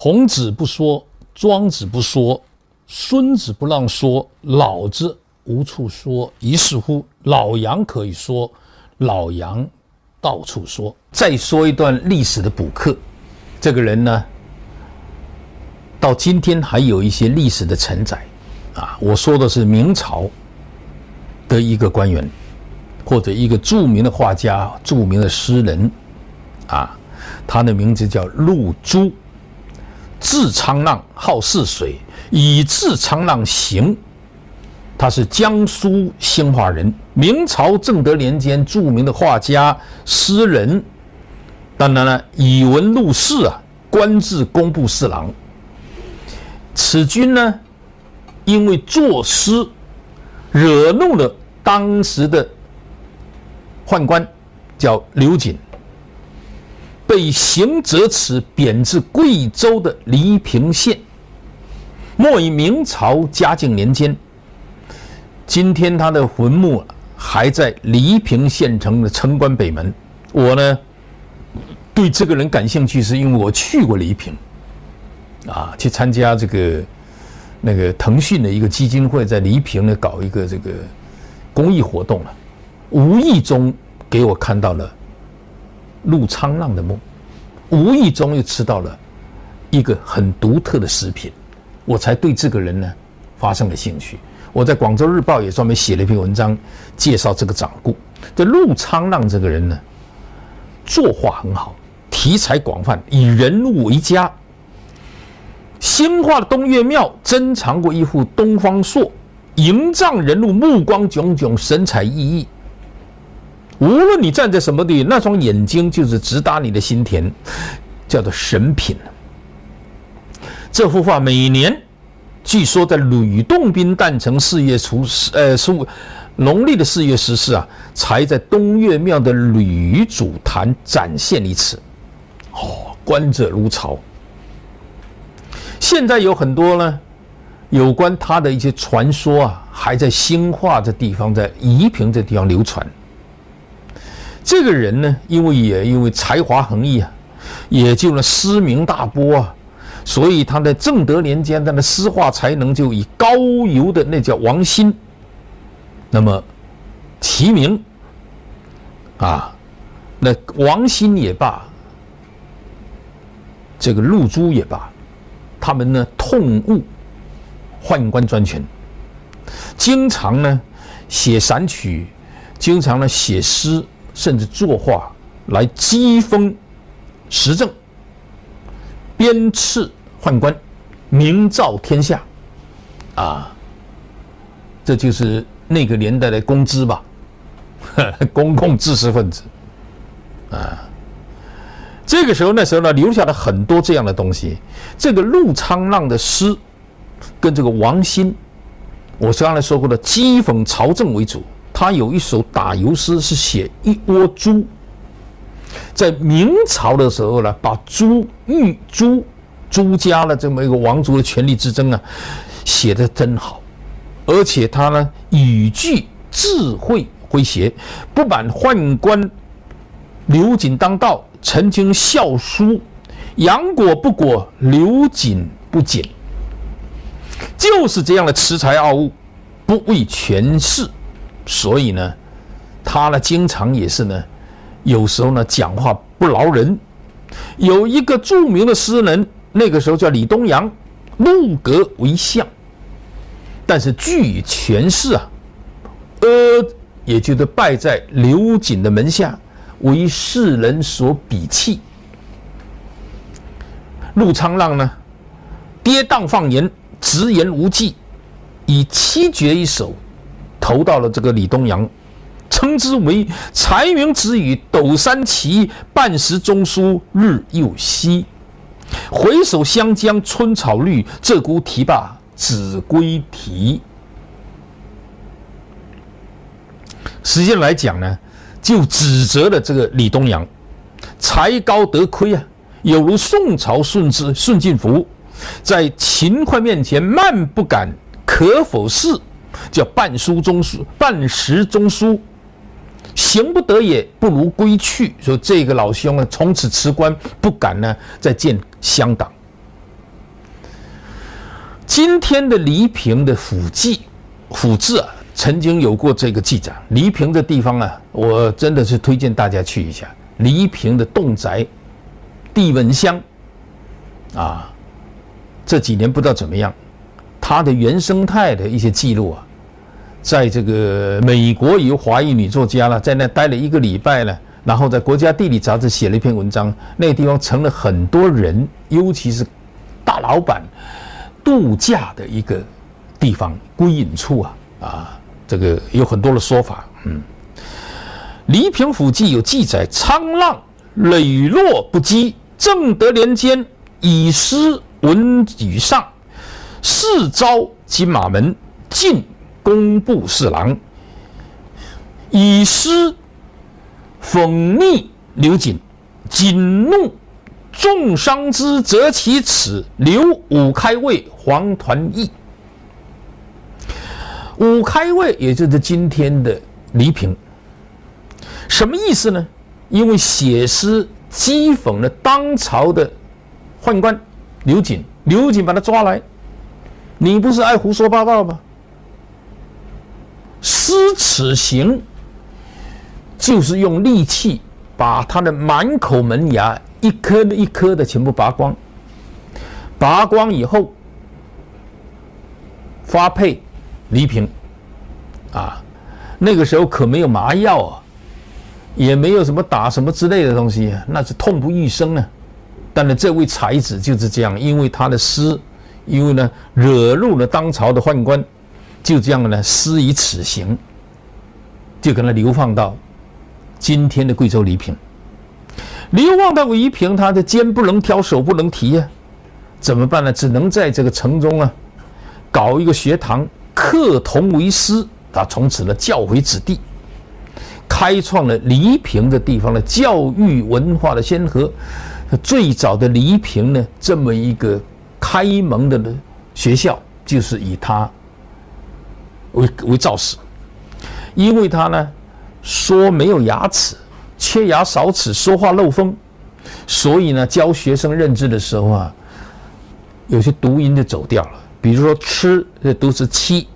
孔子不说，庄子不说，孙子不让说，老子无处说。于是乎，老杨可以说，老杨到处说。再说一段历史的补课，这个人呢，到今天还有一些历史的承载啊。我说的是明朝的一个官员，或者一个著名的画家、著名的诗人啊，他的名字叫陆珠。字沧浪，号泗水，以字沧浪行。他是江苏兴化人，明朝正德年间著名的画家、诗人。当然了，以文入仕啊，官至工部侍郎。此君呢，因为作诗惹怒了当时的宦官，叫刘瑾。被行折齿，贬至贵州的黎平县。末于明朝嘉靖年间，今天他的坟墓还在黎平县城的城关北门。我呢，对这个人感兴趣，是因为我去过黎平，啊，去参加这个那个腾讯的一个基金会，在黎平呢搞一个这个公益活动了，无意中给我看到了。陆沧浪的墓，无意中又吃到了一个很独特的食品，我才对这个人呢发生了兴趣。我在《广州日报》也专门写了一篇文章，介绍这个掌故。这陆沧浪这个人呢，作画很好，题材广泛，以人物为佳。兴化的东岳庙珍藏过一幅东方朔，营帐人物目光炯炯，神采奕奕。无论你站在什么地方，那双眼睛就是直达你的心田，叫做神品。这幅画每年，据说在吕洞宾诞辰四月初十，呃，数农历的四月十四啊，才在东岳庙的吕祖坛展现一次。哦，观者如潮。现在有很多呢，有关他的一些传说啊，还在兴化这地方，在宜平这地方流传。这个人呢，因为也因为才华横溢啊，也就呢诗名大播啊，所以他在正德年间，他的诗画才能就以高游的那叫王欣，那么齐名啊，那王欣也罢，这个陆珠也罢，他们呢痛恶宦官专权，经常呢写散曲，经常呢写诗。甚至作画来讥讽时政，鞭笞宦官，名噪天下，啊，这就是那个年代的公知吧，公共知识分子，啊，这个时候那时候呢，留下了很多这样的东西。这个陆沧浪的诗，跟这个王欣，我刚才说过的讥讽朝政为主。他有一首打油诗，是写一窝猪。在明朝的时候呢，把朱玉朱朱家的这么一个王族的权力之争啊，写的真好，而且他呢语句智慧诙谐，不满宦官刘瑾当道，曾经笑书杨果不果，刘瑾不瑾，就是这样的恃才傲物，不畏权势。所以呢，他呢经常也是呢，有时候呢讲话不饶人。有一个著名的诗人，那个时候叫李东阳，入阁为相，但是据以权势啊，呃，也就是拜在刘瑾的门下，为世人所鄙弃。陆沧浪呢，跌宕放言，直言无忌，以七绝一首。投到了这个李东阳，称之为才云直语，斗山奇，半时中书日又西。回首湘江春草绿，鹧鸪啼罢子规啼。实际上来讲呢，就指责了这个李东阳才高德亏啊，有如宋朝顺治顺进福，在秦桧面前慢不敢，可否是？叫半书中书，半时中书，行不得也，不如归去。说这个老兄啊，从此辞官，不敢呢再见乡党。今天的黎平的府记、府志啊，曾经有过这个记载。黎平的地方啊，我真的是推荐大家去一下。黎平的侗宅、地文乡啊，这几年不知道怎么样，它的原生态的一些记录啊，在这个美国有华裔女作家了，在那待了一个礼拜了，然后在《国家地理》杂志写了一篇文章，那个地方成了很多人，尤其是大老板。度假的一个地方，归隐处啊啊，这个有很多的说法。嗯，《黎平府记》有记载：沧浪磊落不羁，正德年间，以诗文宇上，世召金马门，进工部侍郎，以诗讽逆刘瑾，瑾怒。重伤之，择其齿，留武开卫、黄团义。武开卫也就是今天的黎平，什么意思呢？因为写诗讥讽了当朝的宦官刘瑾，刘瑾把他抓来，你不是爱胡说八道吗？施此刑，就是用利器把他的满口门牙。一颗一颗的全部拔光，拔光以后发配黎平，啊，那个时候可没有麻药啊，也没有什么打什么之类的东西，那是痛不欲生啊。但是这位才子就是这样，因为他的诗，因为呢惹怒了当朝的宦官，就这样呢施以此刑，就给他流放到今天的贵州黎平。流放到黎平，他的肩不能挑，手不能提呀，怎么办呢？只能在这个城中啊，搞一个学堂，课童为师，他从此呢教诲子弟，开创了黎平的地方的教育文化的先河。最早的黎平呢，这么一个开蒙的学校，就是以他为为造势，因为他呢说没有牙齿。缺牙少齿，说话漏风，所以呢，教学生认字的时候啊，有些读音就走掉了。比如说“吃”这读是“七”，“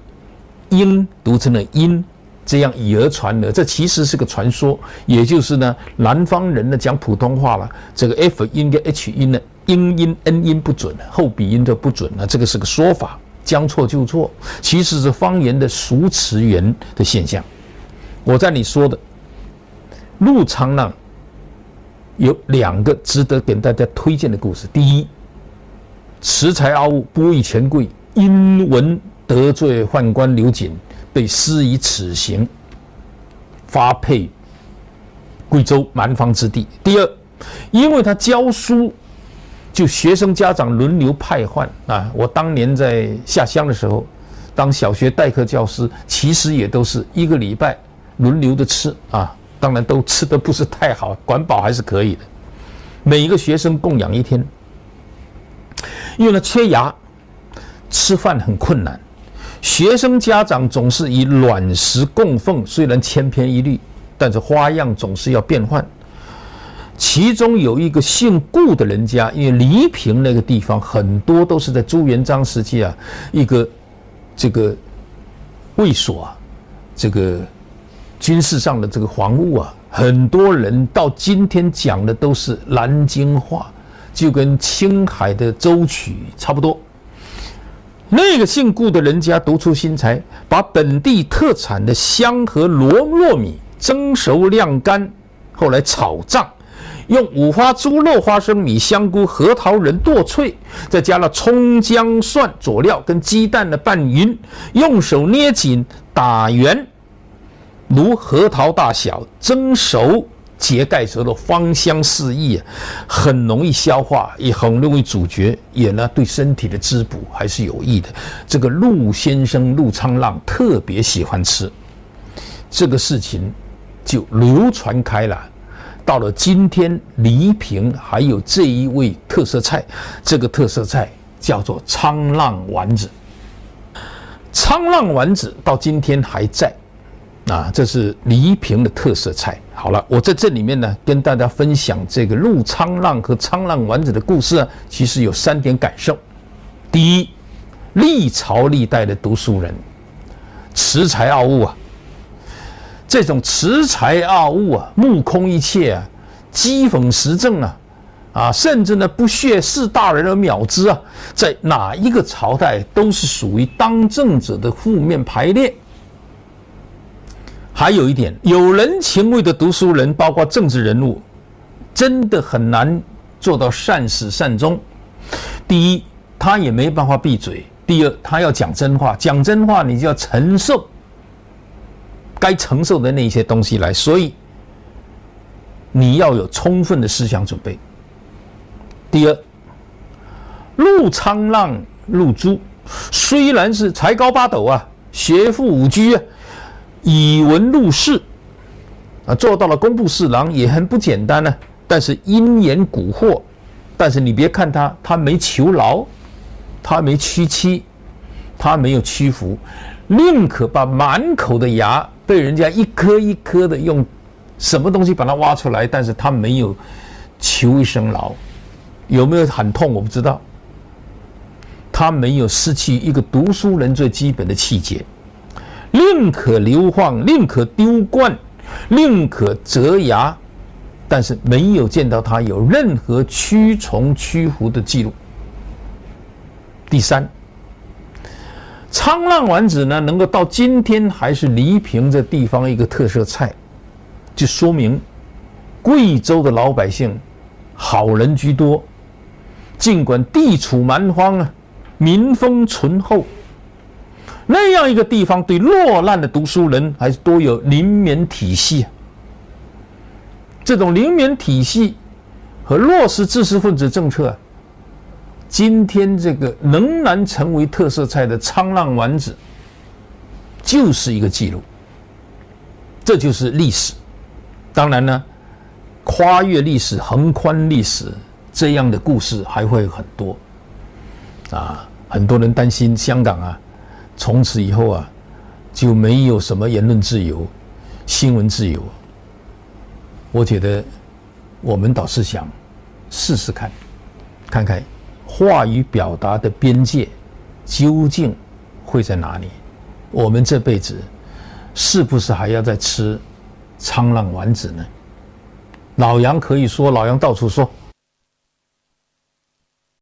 音”读成了“音”，这样以讹传讹。这其实是个传说，也就是呢，南方人呢讲普通话了，这个 F 音跟 H 音呢，英音、N 音不准，后鼻音都不准了。这个是个说法，将错就错，其实是方言的熟词源的现象。我在你说的。陆沧浪有两个值得给大家推荐的故事。第一，恃才傲物，不义权贵，因闻得罪宦官刘瑾，被施以此刑，发配贵州蛮荒之地。第二，因为他教书，就学生家长轮流派换啊。我当年在下乡的时候，当小学代课教师，其实也都是一个礼拜轮流的吃啊。当然都吃的不是太好，管饱还是可以的。每一个学生供养一天，因为呢缺牙，吃饭很困难。学生家长总是以卵石供奉，虽然千篇一律，但是花样总是要变换。其中有一个姓顾的人家，因为黎平那个地方很多都是在朱元璋时期啊，一个这个卫所啊，这个。军事上的这个防务啊，很多人到今天讲的都是南京话，就跟青海的舟曲差不多。那个姓顾的人家独出心裁，把本地特产的香和糯糯米蒸熟晾干，后来炒胀，用五花猪肉、花生米、香菇、核桃仁剁脆，再加了葱姜蒜佐料，跟鸡蛋的拌匀，用手捏紧打圆。如核桃大小，蒸熟揭盖时候的芳香四溢啊，很容易消化，也很容易咀嚼，也呢对身体的滋补还是有益的。这个陆先生陆沧浪特别喜欢吃，这个事情就流传开了。到了今天，黎平还有这一味特色菜，这个特色菜叫做沧浪丸子。沧浪丸子到今天还在。啊，这是黎平的特色菜。好了，我在这里面呢，跟大家分享这个陆沧浪和沧浪丸子的故事啊，其实有三点感受。第一，历朝历代的读书人，恃才傲物啊！这种恃才傲物啊，目空一切啊，讥讽时政啊，啊，甚至呢不屑视大人而藐之啊，在哪一个朝代都是属于当政者的负面排列。还有一点，有人情味的读书人，包括政治人物，真的很难做到善始善终。第一，他也没办法闭嘴；第二，他要讲真话。讲真话，你就要承受该承受的那些东西来。所以，你要有充分的思想准备。第二，陆沧浪、陆朱虽然是才高八斗啊，学富五车啊。以文入仕，啊，做到了工部侍郎也很不简单呢、但是因言蛊惑，但是你别看他，他没求饶，他没屈膝，他没有屈服，宁可把满口的牙被人家一颗一颗的用什么东西把它挖出来，但是他没有求一声饶，有没有很痛我不知道。他没有失去一个读书人最基本的气节。宁可流放，宁可丢冠，宁可折牙，但是没有见到他有任何屈从屈服的记录。第三，沧浪丸子呢，能够到今天还是黎平这地方一个特色菜，就说明贵州的老百姓好人居多，尽管地处蛮荒啊，民风淳厚。那样一个地方，对落难的读书人还是多有怜悯体系啊。这种怜悯体系和落实知识分子政策，今天这个仍然成为特色菜的沧浪丸子，就是一个记录。这就是历史。当然呢，跨越历史、横宽历史这样的故事还会很多啊。很多人担心香港啊。从此以后啊，就没有什么言论自由、新闻自由。我觉得，我们倒是想试试看，看看话语表达的边界究竟会在哪里。我们这辈子是不是还要再吃沧浪丸子呢？老杨可以说，老杨到处说。